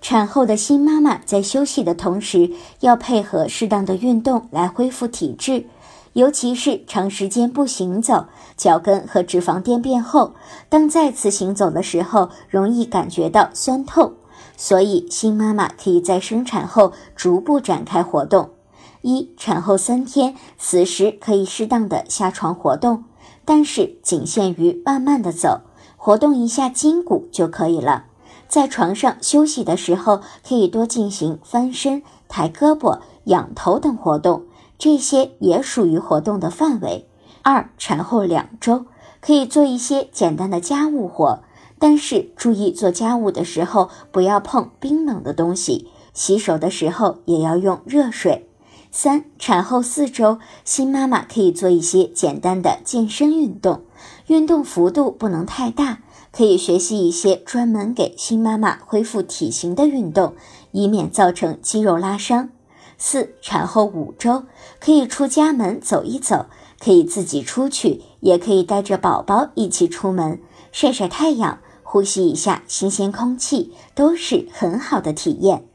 产后的新妈妈在休息的同时，要配合适当的运动来恢复体质，尤其是长时间不行走，脚跟和脂肪垫变厚，当再次行走的时候，容易感觉到酸痛。所以，新妈妈可以在生产后逐步展开活动。一、产后三天，此时可以适当的下床活动，但是仅限于慢慢的走，活动一下筋骨就可以了。在床上休息的时候，可以多进行翻身、抬胳膊、仰头等活动，这些也属于活动的范围。二、产后两周，可以做一些简单的家务活，但是注意做家务的时候不要碰冰冷的东西，洗手的时候也要用热水。三、产后四周，新妈妈可以做一些简单的健身运动，运动幅度不能太大。可以学习一些专门给新妈妈恢复体型的运动，以免造成肌肉拉伤。四产后五周可以出家门走一走，可以自己出去，也可以带着宝宝一起出门晒晒太阳，呼吸一下新鲜空气，都是很好的体验。